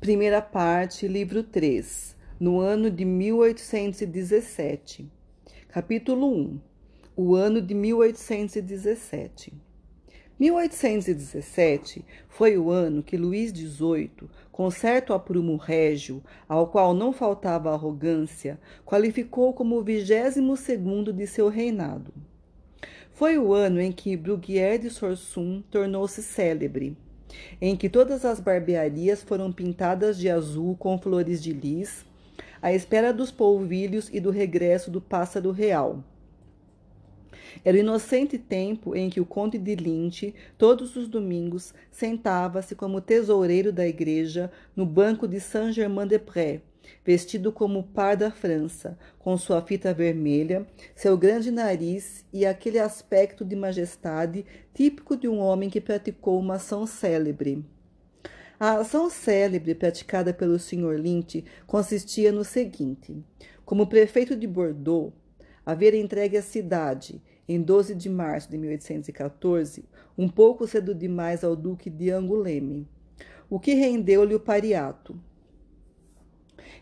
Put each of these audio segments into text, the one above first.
Primeira parte, livro 3, no ano de 1817. Capítulo 1. O ano de 1817. 1817 foi o ano que Luís XVIII, com certo aprumo régio, ao qual não faltava arrogância, qualificou como o vigésimo segundo de seu reinado. Foi o ano em que Bruguière de Sorsum tornou-se célebre em que todas as barbearias foram pintadas de azul com flores de lis, à espera dos polvilhos e do regresso do pássaro real. Era o inocente tempo em que o conde de Linte, todos os domingos, sentava-se como tesoureiro da igreja no banco de Saint-Germain-des-Prés, vestido como par da França, com sua fita vermelha, seu grande nariz e aquele aspecto de majestade típico de um homem que praticou uma ação célebre. A ação célebre praticada pelo Sr. Lynch consistia no seguinte: como prefeito de Bordeaux, haver entregue à cidade, em 12 de março de 1814, um pouco cedo demais ao Duque de Angoulême, o que rendeu-lhe o pariato.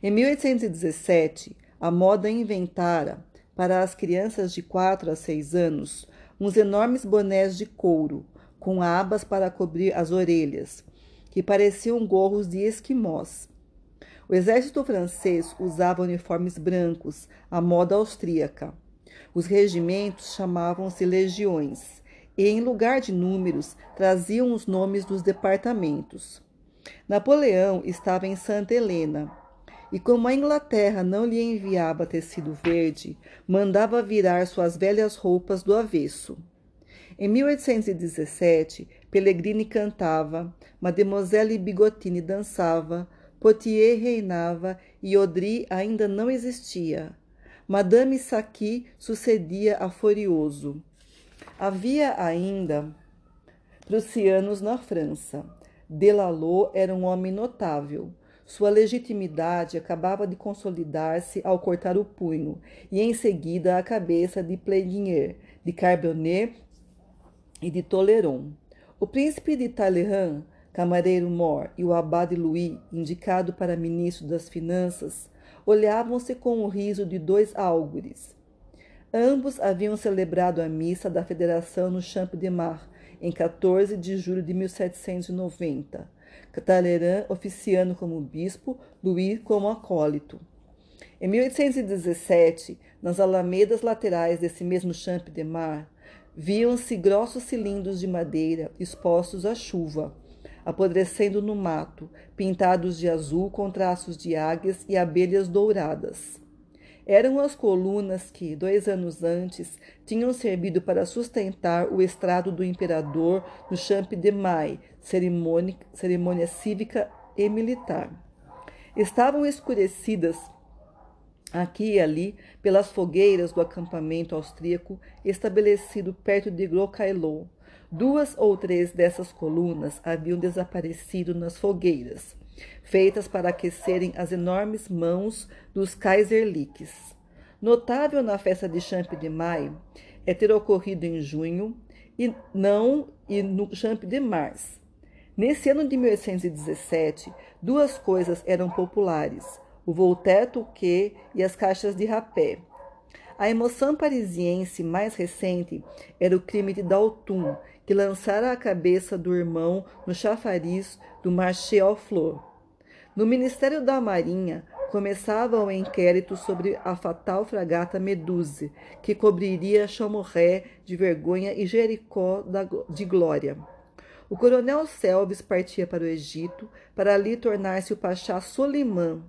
Em 1817, a moda inventara, para as crianças de 4 a 6 anos, uns enormes bonés de couro, com abas para cobrir as orelhas, que pareciam gorros de esquimós. O exército francês usava uniformes brancos, à moda austríaca. Os regimentos chamavam-se legiões, e em lugar de números traziam os nomes dos departamentos. Napoleão estava em Santa Helena, e como a Inglaterra não lhe enviava tecido verde, mandava virar suas velhas roupas do avesso. Em 1817, Pellegrini cantava, Mademoiselle Bigotini dançava, Potier reinava e Audry ainda não existia. Madame Saqui sucedia a Forioso. Havia ainda prussianos na França. Delalot era um homem notável. Sua legitimidade acabava de consolidar-se ao cortar o punho, e em seguida a cabeça de Plénier, de Carbonnet e de Toleron. O príncipe de Talleyrand, camareiro mor, e o abade Louis, indicado para ministro das Finanças, olhavam-se com o riso de dois álgures. Ambos haviam celebrado a missa da Federação no Champ de Mars, em 14 de julho de 1790 Talleyrand oficiando como bispo, Louis como acólito. Em 1817, nas alamedas laterais desse mesmo Champ de Mar, viam-se grossos cilindros de madeira expostos à chuva, apodrecendo no mato, pintados de azul com traços de águias e abelhas douradas. Eram as colunas que, dois anos antes, tinham servido para sustentar o estrado do imperador no Champ de Mai, cerimônia, cerimônia cívica e militar. Estavam escurecidas aqui e ali pelas fogueiras do acampamento austríaco estabelecido perto de Grokailou. Duas ou três dessas colunas haviam desaparecido nas fogueiras feitas para aquecerem as enormes mãos dos Kaiserliches. Notável na festa de Champ de Maio é ter ocorrido em junho e não e no Champ de Mars. Nesse ano de 1817, duas coisas eram populares: o volteto que e as caixas de rapé. A emoção parisiense mais recente era o crime de Dalton, que lançara a cabeça do irmão no chafariz do Marché aux Fleurs. No Ministério da Marinha, começava o inquérito sobre a fatal fragata Meduse, que cobriria Chamorré de vergonha e Jericó de glória. O coronel Selves partia para o Egito para ali tornar-se o Pachá Solimã.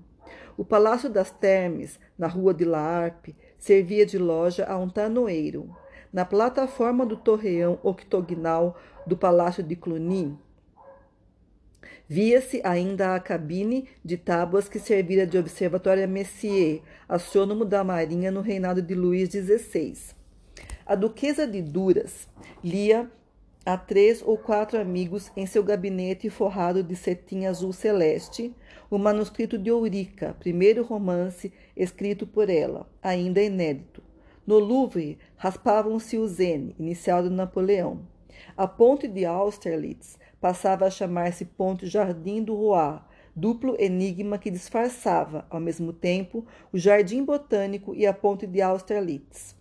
O Palácio das Termes, na rua de Laarpe, servia de loja a um tanoeiro. Na plataforma do torreão octogonal do Palácio de Cluny, Via-se ainda a cabine de tábuas que servira de observatório a Messier, astrônomo da Marinha no reinado de Luís XVI. A duquesa de Duras lia a três ou quatro amigos em seu gabinete forrado de cetim azul celeste o manuscrito de Eurica, primeiro romance escrito por ela, ainda inédito. No Louvre raspavam-se o N, inicial de Napoleão. A ponte de Austerlitz passava a chamar-se Ponte Jardim do Roi, duplo enigma que disfarçava, ao mesmo tempo, o jardim botânico e a ponte de Austerlitz.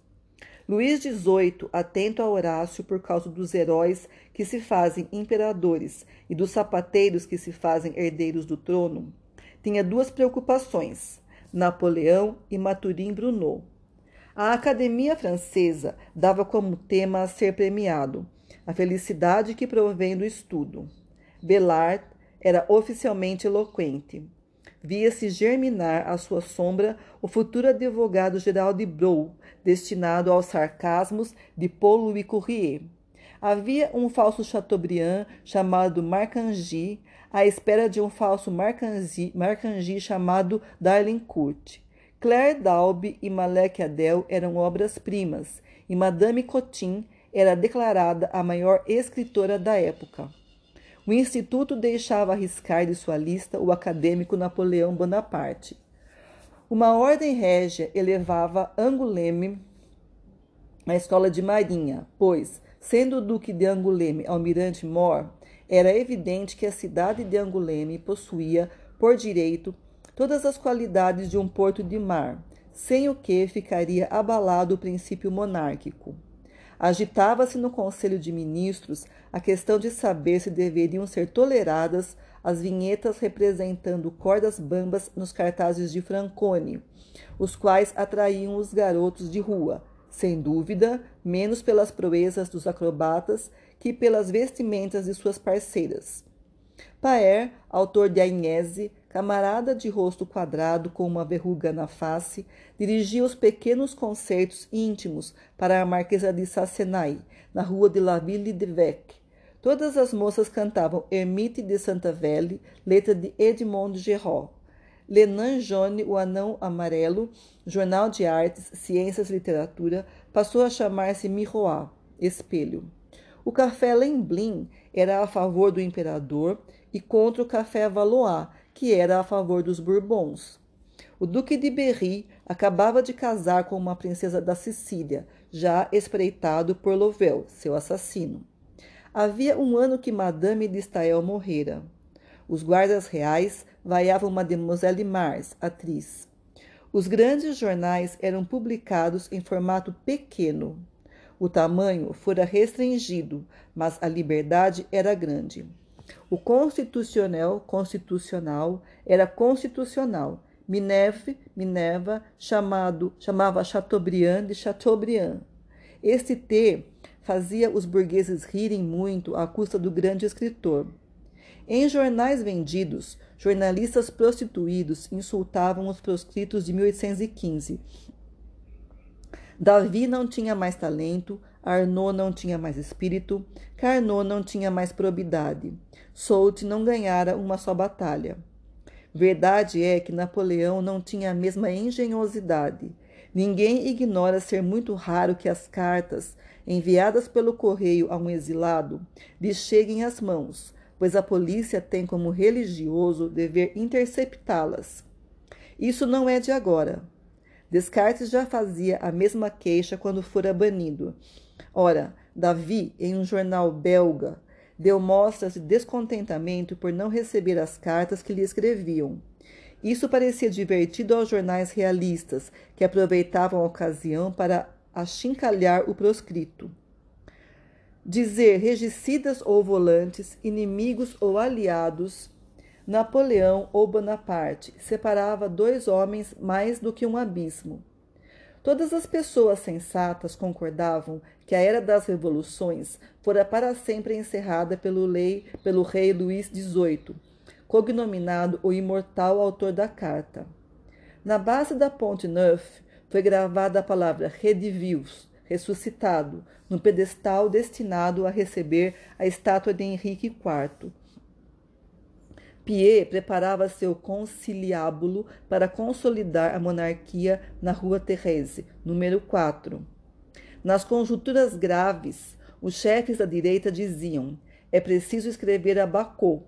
Luís XVIII, atento a Horácio por causa dos heróis que se fazem imperadores e dos sapateiros que se fazem herdeiros do trono, tinha duas preocupações: Napoleão e Maturin Bruneau. A Academia Francesa dava como tema a ser premiado a felicidade que provém do estudo. Bellart era oficialmente eloquente. Via-se germinar à sua sombra o futuro advogado-geral de Brou, destinado aos sarcasmos de Paul Louis Courrier. Havia um falso Chateaubriand chamado Marcangy, à espera de um falso Marcangy, Marcangy chamado Darlincourt. Claire Dalby e Malek Adel eram obras-primas, e Madame Cotin era declarada a maior escritora da época. O Instituto deixava arriscar de sua lista o acadêmico Napoleão Bonaparte. Uma ordem régia elevava Anguleme à escola de marinha, pois, sendo o duque de Anguleme almirante mor, era evidente que a cidade de Anguleme possuía, por direito, todas as qualidades de um porto de mar, sem o que ficaria abalado o princípio monárquico. Agitava-se no Conselho de Ministros a questão de saber se deveriam ser toleradas as vinhetas representando cordas bambas nos cartazes de Francone, os quais atraíam os garotos de rua, sem dúvida, menos pelas proezas dos acrobatas que pelas vestimentas de suas parceiras. Paer, autor de Agnese, camarada de rosto quadrado com uma verruga na face, dirigia os pequenos concertos íntimos para a marquesa de Sassenay, na rua de la Ville de Vec. Todas as moças cantavam Ermite de Santa Velle, letra de Edmond Gerard. Lenan Jone, o Anão Amarelo, Jornal de Artes, Ciências e Literatura, passou a chamar-se Miroir, Espelho. O café Lemblin era a favor do imperador e contra o café Valois, que era a favor dos Bourbons. O Duque de Berry acabava de casar com uma princesa da Sicília, já espreitado por Lovell, seu assassino. Havia um ano que Madame de Stael morrera. Os guardas reais vaiavam Mademoiselle Mars, atriz. Os grandes jornais eram publicados em formato pequeno. O tamanho fora restringido, mas a liberdade era grande. O constitucional, constitucional era constitucional. Minerve, Minerva, chamado, chamava Chateaubriand de Chateaubriand. Este T fazia os burgueses rirem muito à custa do grande escritor. Em jornais vendidos, jornalistas prostituídos insultavam os proscritos de 1815. Davi não tinha mais talento, Arnaud não tinha mais espírito, Carnot não tinha mais probidade. Soult não ganhara uma só batalha. Verdade é que Napoleão não tinha a mesma engenhosidade. Ninguém ignora ser muito raro que as cartas, enviadas pelo correio a um exilado, lhe cheguem às mãos, pois a polícia tem como religioso dever interceptá-las. Isso não é de agora. Descartes já fazia a mesma queixa quando fora banido. Ora, Davi, em um jornal belga, deu mostras de descontentamento por não receber as cartas que lhe escreviam. Isso parecia divertido aos jornais realistas, que aproveitavam a ocasião para achincalhar o proscrito. Dizer regicidas ou volantes, inimigos ou aliados, Napoleão ou Bonaparte separava dois homens mais do que um abismo. Todas as pessoas sensatas concordavam que a era das revoluções fora para sempre encerrada pelo, lei, pelo rei Luís XVIII, cognominado o imortal autor da carta. Na base da Ponte Neuf foi gravada a palavra Redivius, ressuscitado, no pedestal destinado a receber a estátua de Henrique IV, Pierre preparava seu conciliábulo para consolidar a monarquia na Rua Thérèse, número 4. Nas conjunturas graves, os chefes da direita diziam: é preciso escrever a Bacot.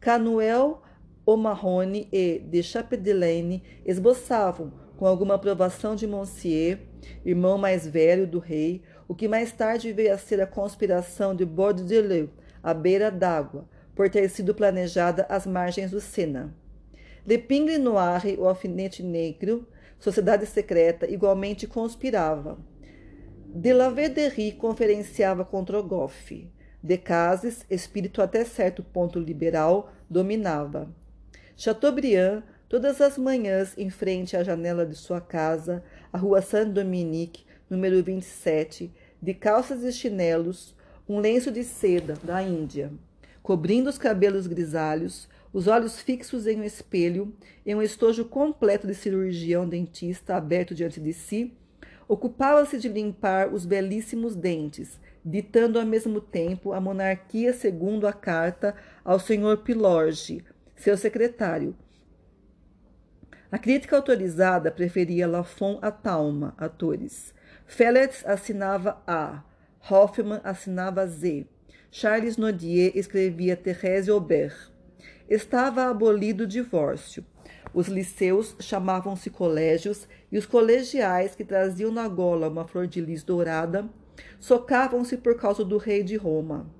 Canuel O'Mahony e de Chapdelaine esboçavam, com alguma aprovação de Monsieur, irmão mais velho do rei, o que mais tarde veio a ser a conspiração de Bordelais, à beira d'água, por ter sido planejada às margens do Sena. L'Épingle Noire, o alfinete negro, sociedade secreta, igualmente conspirava. De la Verderie conferenciava contra Goff. Decases, espírito até certo ponto liberal, dominava. Chateaubriand, todas as manhãs em frente à janela de sua casa, a rua Saint-Dominique, número 27, de calças e chinelos, um lenço de seda da Índia, cobrindo os cabelos grisalhos, os olhos fixos em um espelho, em um estojo completo de cirurgião dentista aberto diante de si, ocupava-se de limpar os belíssimos dentes, ditando ao mesmo tempo a monarquia segundo a carta ao senhor Pilorge, seu secretário. A crítica autorizada preferia Lafon a Talma, atores. Felix assinava A, Hoffman assinava Z, Charles Nodier escrevia Thérèse Aubert. Estava abolido o divórcio. Os liceus chamavam-se colégios e os colegiais que traziam na gola uma flor de lis dourada socavam-se por causa do rei de Roma.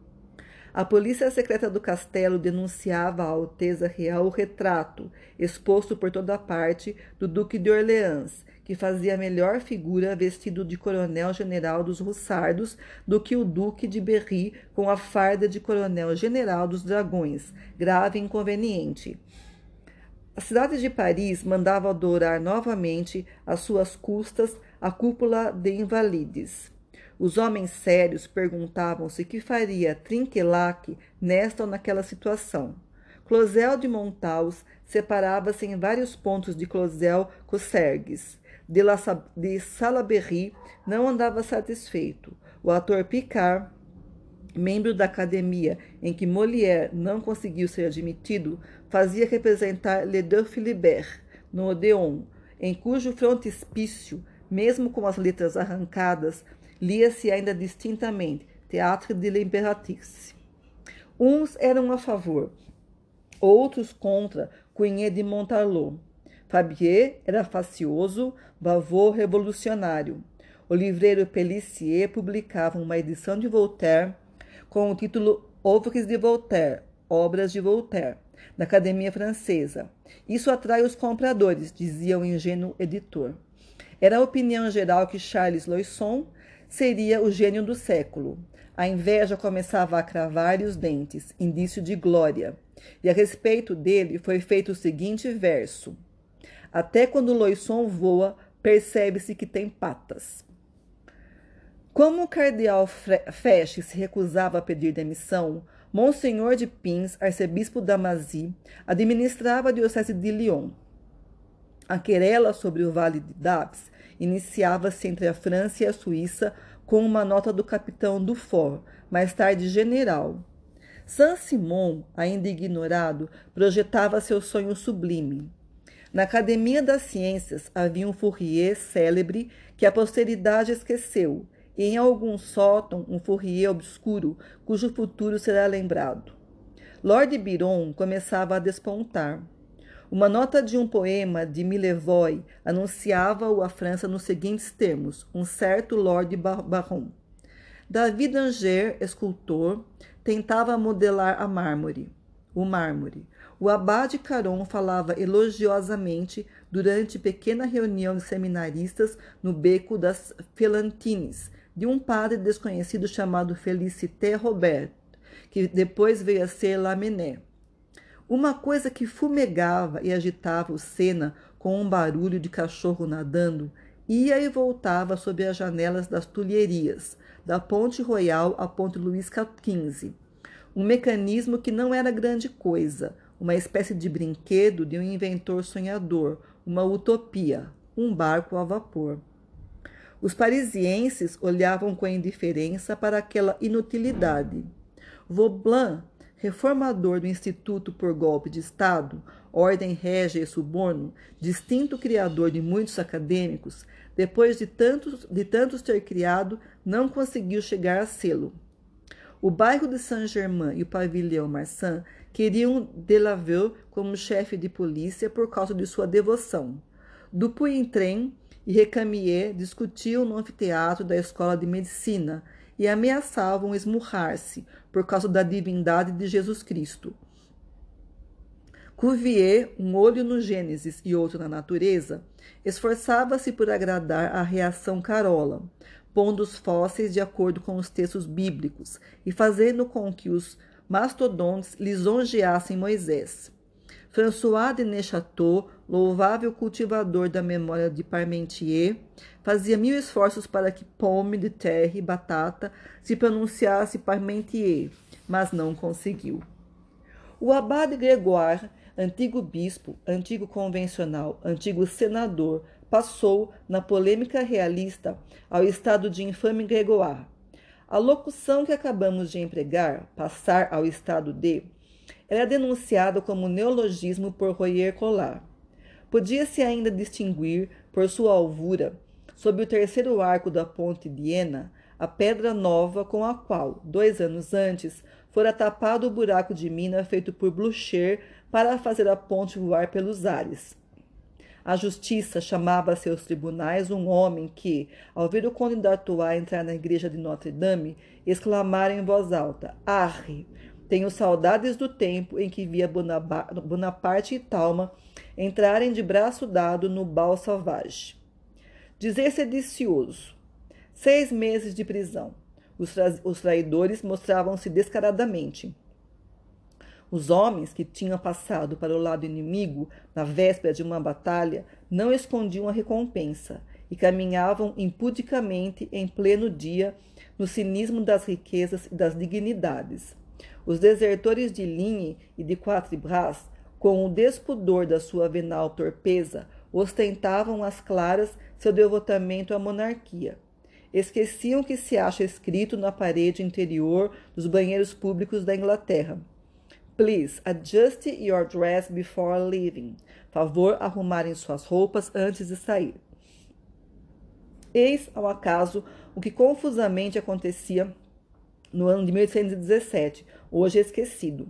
A polícia secreta do castelo denunciava à Alteza Real o retrato, exposto por toda parte, do Duque de Orleans, que fazia melhor figura vestido de coronel-general dos Russardos do que o Duque de Berry com a farda de coronel-general dos Dragões, grave inconveniente. A cidade de Paris mandava adorar novamente, às suas custas, a cúpula de Invalides. Os homens sérios perguntavam-se que faria Trinquelac nesta ou naquela situação. Closel de Montaus separava-se em vários pontos de Closel Cossergues. De, La, de Salaberry não andava satisfeito. O ator Picard, membro da academia em que Molière não conseguiu ser admitido, fazia representar Les Deux Philibert no Odeon, em cujo frontispício, mesmo com as letras arrancadas, lia-se ainda distintamente Théâtre de l'Impératrice. Uns eram a favor, outros contra Cunha de Montarlot. Fabier era facioso, Bavot revolucionário. O livreiro Pellissier publicava uma edição de Voltaire com o título Œuvres de Voltaire, Obras de Voltaire, na Academia Francesa. Isso atrai os compradores, dizia o ingênuo editor. Era a opinião geral que Charles Loisson seria o gênio do século. A inveja começava a cravar-lhe os dentes, indício de glória. E a respeito dele foi feito o seguinte verso: Até quando Loisson voa, percebe-se que tem patas. Como o cardeal Fesch se recusava a pedir demissão, Monsenhor de Pins, arcebispo da Mazie, administrava a diocese de Lyon. A querela sobre o Vale de Dabs iniciava-se entre a França e a Suíça com uma nota do capitão Dufour, mais tarde general. Saint-Simon, ainda ignorado, projetava seu sonho sublime. Na Academia das Ciências havia um Fourier célebre que a posteridade esqueceu, e em algum sótão um Fourier obscuro cujo futuro será lembrado. Lord Byron começava a despontar. Uma nota de um poema de Millevoye anunciava-o à França nos seguintes termos: um certo Lord Baron. David Anger, escultor, tentava modelar a mármore, o mármore. O abade Caron falava elogiosamente durante pequena reunião de seminaristas no beco das Felantines, de um padre desconhecido chamado Felicité Robert, que depois veio a ser Lamennais. Uma coisa que fumegava e agitava o Sena com um barulho de cachorro nadando ia e voltava sob as janelas das Tulherias, da Ponte Royal à Ponte Luís XV. Um mecanismo que não era grande coisa, uma espécie de brinquedo de um inventor sonhador, uma utopia, um barco a vapor. Os parisienses olhavam com indiferença para aquela inutilidade. Vauban reformador do Instituto por Golpe de Estado, ordem régia e suborno, distinto criador de muitos acadêmicos, depois de tantos, de tantos ter criado, não conseguiu chegar a sê-lo. O bairro de Saint-Germain e o pavilhão Marsan queriam Delaveux como chefe de polícia por causa de sua devoção. Dupuytren e Recamier discutiam no anfiteatro da escola de medicina e ameaçavam esmurrar-se, por causa da divindade de Jesus Cristo. Cuvier, um olho no Gênesis e outro na natureza, esforçava-se por agradar à reação carola, pondo os fósseis de acordo com os textos bíblicos e fazendo com que os mastodontes lisonjeassem Moisés. François de Nechateau, louvável cultivador da memória de Parmentier, fazia mil esforços para que pomme de terre, batata, se pronunciasse Parmentier, mas não conseguiu. O abade Grégoire antigo bispo, antigo convencional, antigo senador, passou, na polêmica realista, ao estado de infame gregoire. A locução que acabamos de empregar, passar ao estado de, era denunciada como neologismo por Royer Collard. Podia-se ainda distinguir, por sua alvura, sob o terceiro arco da ponte de a pedra nova com a qual, dois anos antes, fora tapado o buraco de mina feito por Blucher para fazer a ponte voar pelos ares. A justiça chamava a seus tribunais um homem que, ao ver o conde d'Artois entrar na igreja de Notre-Dame, exclamara em voz alta: Arre! Tenho saudades do tempo em que via Bonaparte e Talma entrarem de braço dado no bal sauvage. Dizer sedicioso. Seis meses de prisão. Os, tra os traidores mostravam-se descaradamente. Os homens que tinham passado para o lado inimigo na véspera de uma batalha não escondiam a recompensa e caminhavam impudicamente em pleno dia no cinismo das riquezas e das dignidades. Os desertores de Ligne e de Quatre Bras, com o despudor da sua venal torpeza, ostentavam às claras seu devotamento à monarquia. Esqueciam que se acha escrito na parede interior dos banheiros públicos da Inglaterra. Please adjust your dress before leaving. Favor arrumarem suas roupas antes de sair. Eis ao acaso o que confusamente acontecia no ano de 1817, hoje esquecido.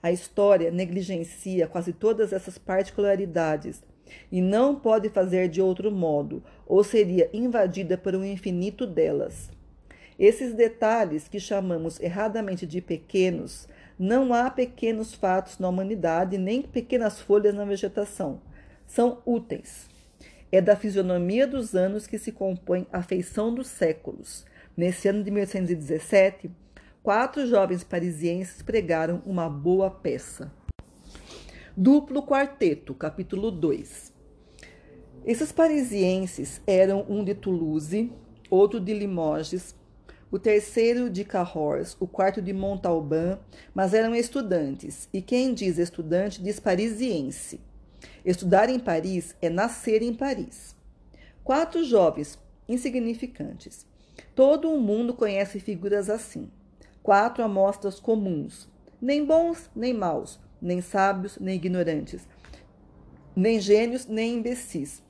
A história negligencia quase todas essas particularidades e não pode fazer de outro modo, ou seria invadida por um infinito delas. Esses detalhes que chamamos erradamente de pequenos não há pequenos fatos na humanidade, nem pequenas folhas na vegetação. São úteis. É da fisionomia dos anos que se compõe a feição dos séculos. Nesse ano de 1817, quatro jovens parisienses pregaram uma boa peça. Duplo Quarteto, capítulo 2. Esses parisienses eram um de Toulouse, outro de Limoges, o terceiro de Cahors, o quarto de Montalban, mas eram estudantes, e quem diz estudante diz parisiense. Estudar em Paris é nascer em Paris. Quatro jovens insignificantes. Todo o mundo conhece figuras assim. Quatro amostras comuns, nem bons nem maus, nem sábios nem ignorantes, nem gênios nem imbecis.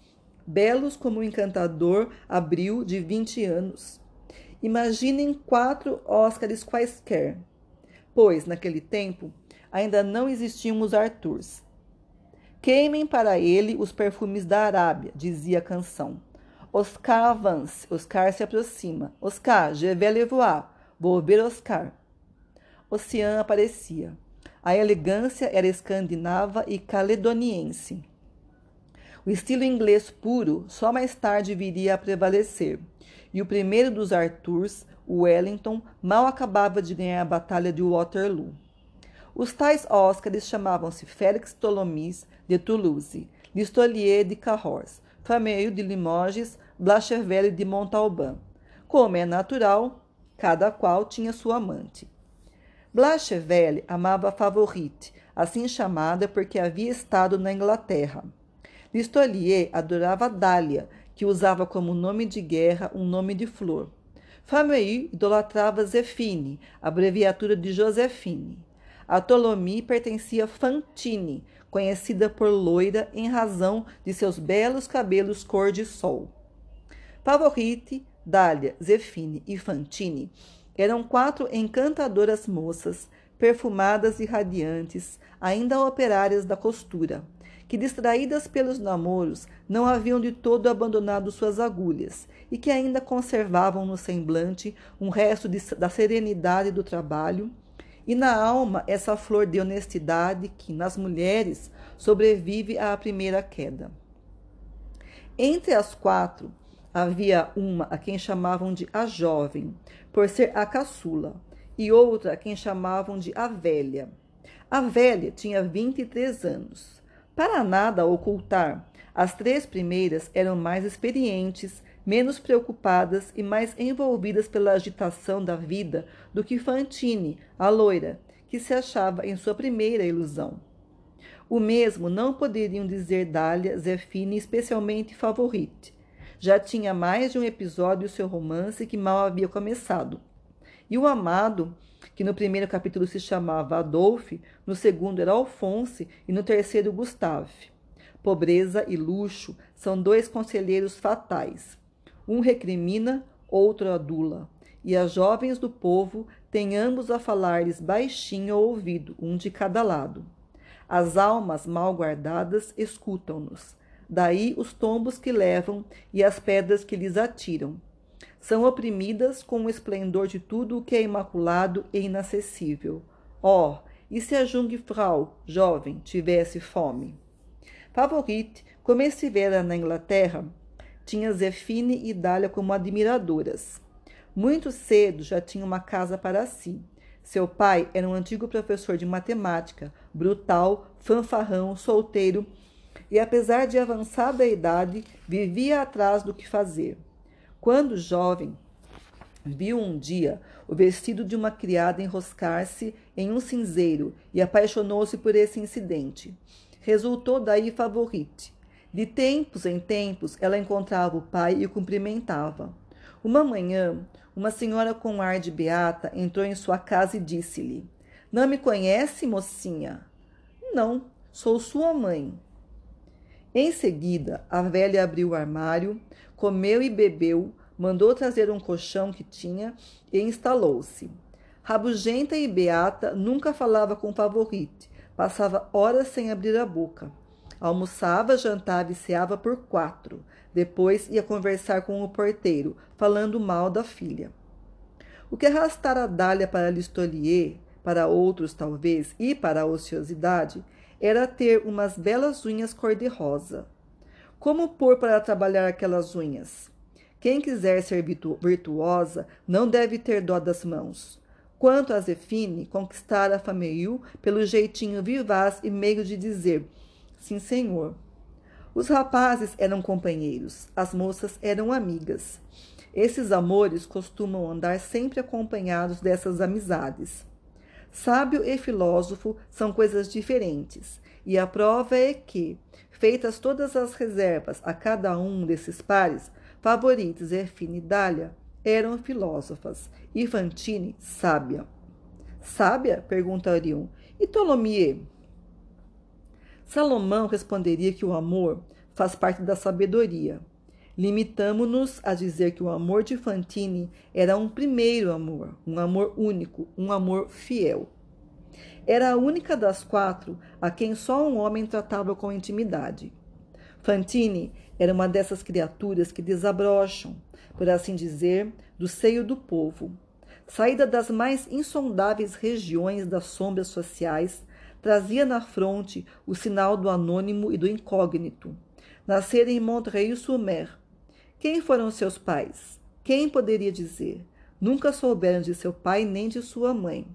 Belos como o encantador abril de vinte anos Imaginem quatro Oscars quaisquer, pois, naquele tempo, ainda não existiam os Arthurs. Queimem para ele os perfumes da Arábia, dizia a canção. Oscar avance, Oscar se aproxima. Oscar, je vais le voir, vou ver Oscar. Ocean aparecia. A elegância era escandinava e caledoniense. O estilo inglês puro só mais tarde viria a prevalecer e o primeiro dos Arthurs, Wellington, mal acabava de ganhar a Batalha de Waterloo. Os tais Oscars chamavam-se Félix Tholomyes de Toulouse, Listolier de Cahors, Fameuil de Limoges, Blachevelle de Montalban. Como é natural, cada qual tinha sua amante. Blachevelle amava a Favorite, assim chamada porque havia estado na Inglaterra. Listolier adorava Dália, que usava como nome de guerra um nome de flor. Fameuil idolatrava Zefine, abreviatura de Josefine. A Ptolemy pertencia a Fantine, conhecida por loira em razão de seus belos cabelos cor de sol. Favorite, Dália, Zefine e Fantine eram quatro encantadoras moças, perfumadas e radiantes, ainda operárias da costura que, distraídas pelos namoros, não haviam de todo abandonado suas agulhas e que ainda conservavam no semblante um resto de, da serenidade do trabalho e na alma essa flor de honestidade que, nas mulheres, sobrevive à primeira queda. Entre as quatro, havia uma a quem chamavam de a jovem, por ser a caçula, e outra a quem chamavam de a velha. A velha tinha 23 anos. Para nada ocultar, as três primeiras eram mais experientes, menos preocupadas e mais envolvidas pela agitação da vida do que Fantine, a loira, que se achava em sua primeira ilusão. O mesmo não poderiam dizer Dália, Zefine, especialmente Favorite. Já tinha mais de um episódio seu romance que mal havia começado. E o amado, que no primeiro capítulo se chamava Adolphe, no segundo era Alphonse e no terceiro Gustave. Pobreza e luxo são dois conselheiros fatais. Um recrimina, outro adula. E as jovens do povo têm ambos a falar-lhes baixinho ao ouvido, um de cada lado. As almas mal guardadas escutam-nos. Daí os tombos que levam e as pedras que lhes atiram. São oprimidas com o esplendor de tudo o que é imaculado e inacessível. Oh, e se a Jungfrau, jovem, tivesse fome? Favorite, como estivera na Inglaterra, tinha Zefine e Dália como admiradoras. Muito cedo já tinha uma casa para si. Seu pai era um antigo professor de matemática, brutal, fanfarrão, solteiro, e apesar de avançada idade, vivia atrás do que fazer. Quando jovem, viu um dia o vestido de uma criada enroscar-se em um cinzeiro e apaixonou-se por esse incidente. Resultou daí favorite. De tempos em tempos, ela encontrava o pai e o cumprimentava. Uma manhã, uma senhora com ar de beata entrou em sua casa e disse-lhe: Não me conhece, mocinha? Não, sou sua mãe. Em seguida, a velha abriu o armário, comeu e bebeu, mandou trazer um colchão que tinha e instalou-se. Rabugenta e beata nunca falava com favorite, passava horas sem abrir a boca. Almoçava, jantava e ceava por quatro. Depois ia conversar com o porteiro, falando mal da filha. O que arrastara Dália para Listolier, para outros talvez, e para a ociosidade, era ter umas belas unhas cor-de-rosa. Como pôr para trabalhar aquelas unhas? Quem quiser ser virtuosa não deve ter dó das mãos. Quanto a Zefine, conquistara a Fameiu pelo jeitinho vivaz e meio de dizer Sim, senhor. Os rapazes eram companheiros, as moças eram amigas. Esses amores costumam andar sempre acompanhados dessas amizades. Sábio e filósofo são coisas diferentes, e a prova é que, feitas todas as reservas a cada um desses pares, favoritos Erfine e Dália eram filósofas e Fantine sábia. Sábia? pergunta Arion. E Tholomyès? Salomão responderia que o amor faz parte da sabedoria. Limitamo-nos a dizer que o amor de Fantine era um primeiro amor, um amor único, um amor fiel. Era a única das quatro a quem só um homem tratava com intimidade. Fantine era uma dessas criaturas que desabrocham, por assim dizer, do seio do povo. Saída das mais insondáveis regiões das sombras sociais, trazia na fronte o sinal do anônimo e do incógnito. Nascera em Montreuil-sur-Mer. Quem foram seus pais? Quem poderia dizer? Nunca souberam de seu pai nem de sua mãe.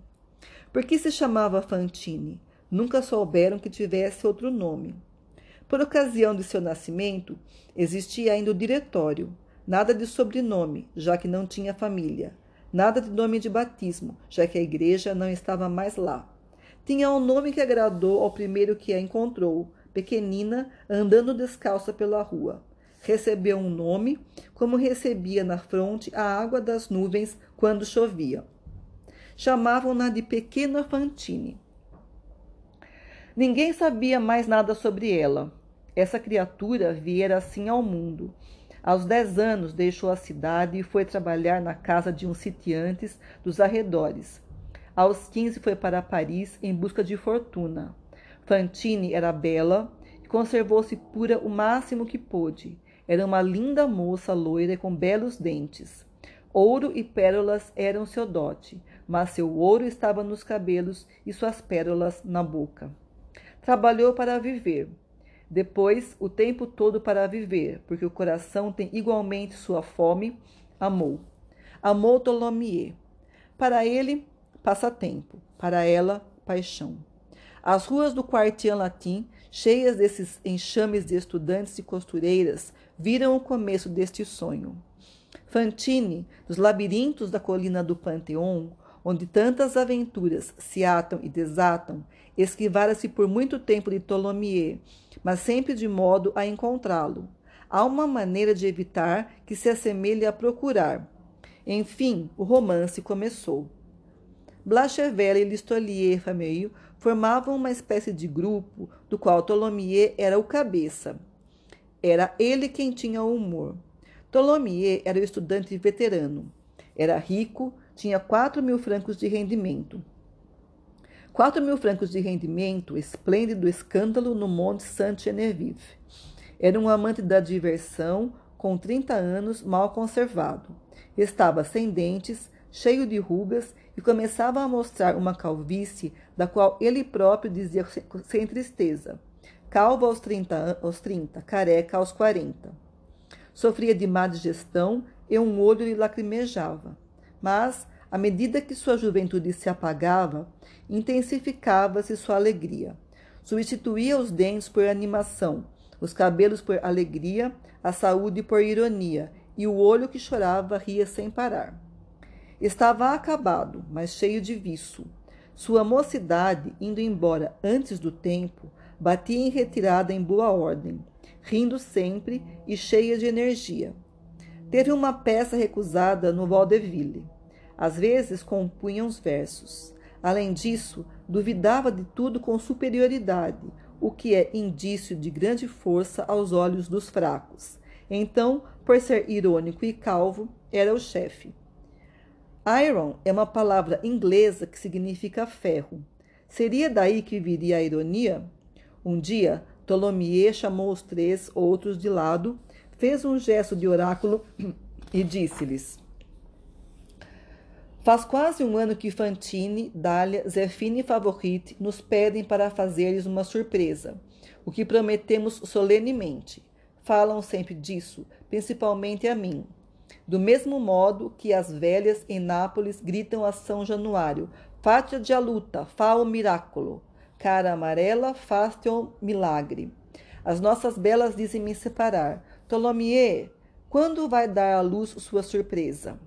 Por que se chamava Fantine? Nunca souberam que tivesse outro nome. Por ocasião de seu nascimento, existia ainda o diretório. Nada de sobrenome, já que não tinha família. Nada de nome de batismo, já que a igreja não estava mais lá. Tinha um nome que agradou ao primeiro que a encontrou, pequenina, andando descalça pela rua. Recebeu um nome, como recebia na fronte a água das nuvens quando chovia. Chamavam-na de Pequena Fantine. Ninguém sabia mais nada sobre ela. Essa criatura viera assim ao mundo. Aos dez anos deixou a cidade e foi trabalhar na casa de uns sitiantes dos arredores. Aos 15 foi para Paris em busca de fortuna. Fantine era bela e conservou-se pura o máximo que pôde. Era uma linda moça loira com belos dentes. Ouro e pérolas eram seu dote. Mas seu ouro estava nos cabelos e suas pérolas na boca. Trabalhou para viver, depois o tempo todo para viver, porque o coração tem igualmente sua fome, amou. Amou Tolomie. Para ele, passatempo, para ela, paixão. As ruas do Quartier Latim, cheias desses enxames de estudantes e costureiras, viram o começo deste sonho. Fantine, nos labirintos da colina do Panteão, onde tantas aventuras se atam e desatam, esquivara-se por muito tempo de Tholomyès, mas sempre de modo a encontrá-lo. Há uma maneira de evitar que se assemelhe a procurar. Enfim, o romance começou. Blachevelle e Listolier Famille formavam uma espécie de grupo do qual Tholomyès era o cabeça. Era ele quem tinha o humor. Tholomyès era o estudante veterano. Era rico, tinha 4 mil francos de rendimento. 4 mil francos de rendimento, esplêndido escândalo no Monte Saint-Genevieve. Era um amante da diversão, com 30 anos, mal conservado. Estava sem dentes, cheio de rugas e começava a mostrar uma calvície da qual ele próprio dizia sem tristeza. Calvo aos 30, aos 30 careca aos 40. Sofria de má digestão e um olho lhe lacrimejava. Mas, à medida que sua juventude se apagava, intensificava-se sua alegria. Substituía os dentes por animação, os cabelos por alegria, a saúde por ironia, e o olho que chorava ria sem parar. Estava acabado, mas cheio de viço. Sua mocidade, indo embora antes do tempo, batia em retirada em boa ordem, rindo sempre e cheia de energia. Teve uma peça recusada no vaudeville. Às vezes compunha uns versos. Além disso, duvidava de tudo com superioridade, o que é indício de grande força aos olhos dos fracos. Então, por ser irônico e calvo, era o chefe. Iron é uma palavra inglesa que significa ferro. Seria daí que viria a ironia? Um dia, Ptolomeu chamou os três outros de lado, fez um gesto de oráculo e disse-lhes: Faz quase um ano que Fantine, Dália, Zefine e Favorite nos pedem para fazer-lhes uma surpresa, o que prometemos solenemente. Falam sempre disso, principalmente a mim. Do mesmo modo que as velhas em Nápoles gritam a São Januário: Fatia de luta, fa o miracolo. Cara amarela, faste o milagre. As nossas belas dizem me separar. Tolomie, quando vai dar à luz sua surpresa?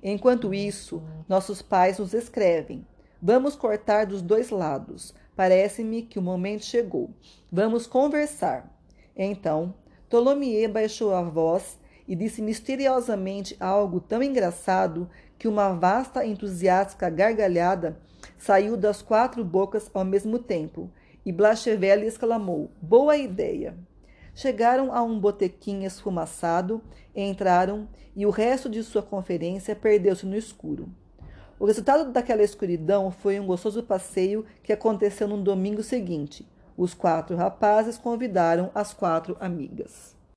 Enquanto isso, nossos pais nos escrevem. Vamos cortar dos dois lados. Parece-me que o momento chegou. Vamos conversar. Então, Tolomie baixou a voz e disse misteriosamente algo tão engraçado que uma vasta entusiástica gargalhada saiu das quatro bocas ao mesmo tempo, e Blachevelle exclamou: Boa ideia! Chegaram a um botequim esfumaçado, entraram e o resto de sua conferência perdeu-se no escuro. O resultado daquela escuridão foi um gostoso passeio que aconteceu no domingo seguinte. Os quatro rapazes convidaram as quatro amigas.